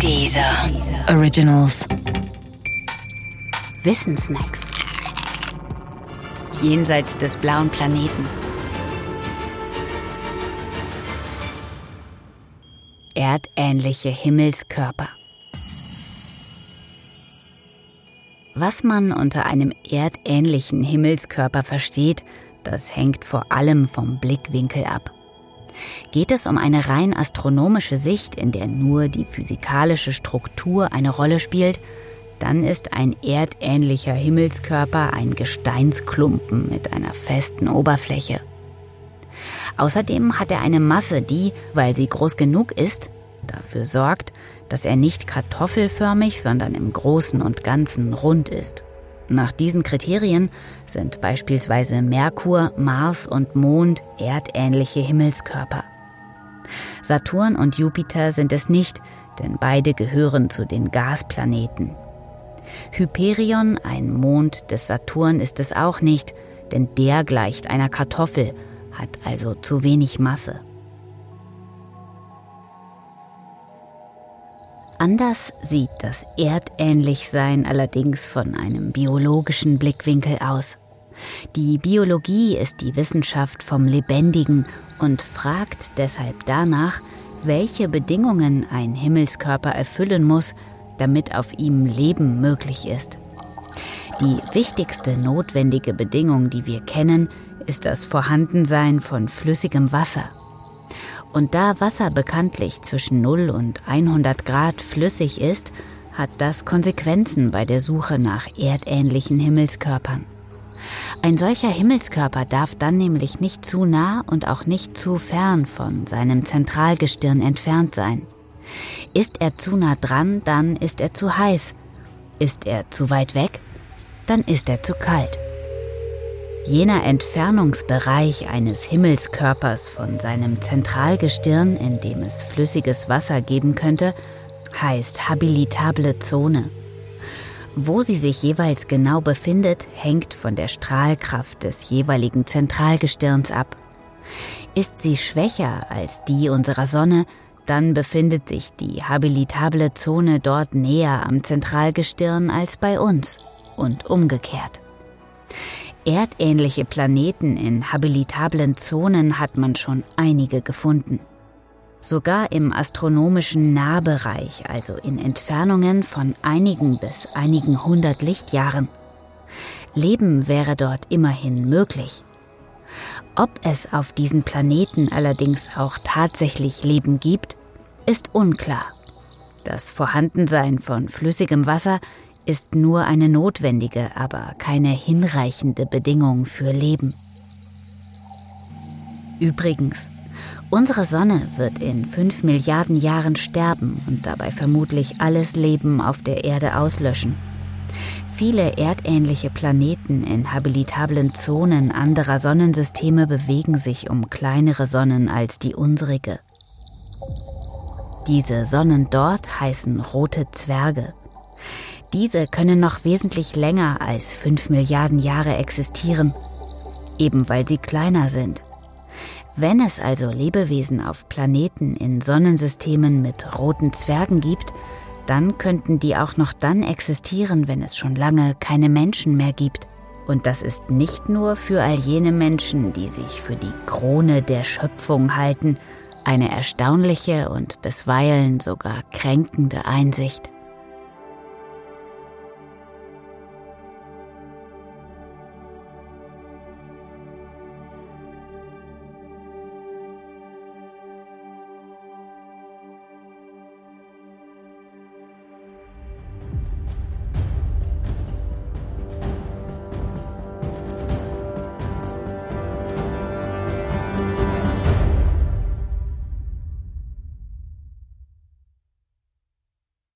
Dieser Originals. Wissensnacks. Jenseits des blauen Planeten. Erdähnliche Himmelskörper. Was man unter einem erdähnlichen Himmelskörper versteht, das hängt vor allem vom Blickwinkel ab. Geht es um eine rein astronomische Sicht, in der nur die physikalische Struktur eine Rolle spielt, dann ist ein erdähnlicher Himmelskörper ein Gesteinsklumpen mit einer festen Oberfläche. Außerdem hat er eine Masse, die, weil sie groß genug ist, dafür sorgt, dass er nicht kartoffelförmig, sondern im Großen und Ganzen rund ist. Nach diesen Kriterien sind beispielsweise Merkur, Mars und Mond erdähnliche Himmelskörper. Saturn und Jupiter sind es nicht, denn beide gehören zu den Gasplaneten. Hyperion, ein Mond des Saturn, ist es auch nicht, denn der gleicht einer Kartoffel, hat also zu wenig Masse. Anders sieht das Erdähnlichsein allerdings von einem biologischen Blickwinkel aus. Die Biologie ist die Wissenschaft vom Lebendigen und fragt deshalb danach, welche Bedingungen ein Himmelskörper erfüllen muss, damit auf ihm Leben möglich ist. Die wichtigste notwendige Bedingung, die wir kennen, ist das Vorhandensein von flüssigem Wasser. Und da Wasser bekanntlich zwischen 0 und 100 Grad flüssig ist, hat das Konsequenzen bei der Suche nach erdähnlichen Himmelskörpern. Ein solcher Himmelskörper darf dann nämlich nicht zu nah und auch nicht zu fern von seinem Zentralgestirn entfernt sein. Ist er zu nah dran, dann ist er zu heiß. Ist er zu weit weg, dann ist er zu kalt. Jener Entfernungsbereich eines Himmelskörpers von seinem Zentralgestirn, in dem es flüssiges Wasser geben könnte, heißt habilitable Zone. Wo sie sich jeweils genau befindet, hängt von der Strahlkraft des jeweiligen Zentralgestirns ab. Ist sie schwächer als die unserer Sonne, dann befindet sich die habilitable Zone dort näher am Zentralgestirn als bei uns und umgekehrt. Erdähnliche Planeten in habilitablen Zonen hat man schon einige gefunden. Sogar im astronomischen Nahbereich, also in Entfernungen von einigen bis einigen hundert Lichtjahren. Leben wäre dort immerhin möglich. Ob es auf diesen Planeten allerdings auch tatsächlich Leben gibt, ist unklar. Das Vorhandensein von flüssigem Wasser ist nur eine notwendige, aber keine hinreichende Bedingung für Leben. Übrigens, unsere Sonne wird in fünf Milliarden Jahren sterben und dabei vermutlich alles Leben auf der Erde auslöschen. Viele erdähnliche Planeten in habilitablen Zonen anderer Sonnensysteme bewegen sich um kleinere Sonnen als die unsrige. Diese Sonnen dort heißen rote Zwerge. Diese können noch wesentlich länger als 5 Milliarden Jahre existieren, eben weil sie kleiner sind. Wenn es also Lebewesen auf Planeten in Sonnensystemen mit roten Zwergen gibt, dann könnten die auch noch dann existieren, wenn es schon lange keine Menschen mehr gibt. Und das ist nicht nur für all jene Menschen, die sich für die Krone der Schöpfung halten, eine erstaunliche und bisweilen sogar kränkende Einsicht.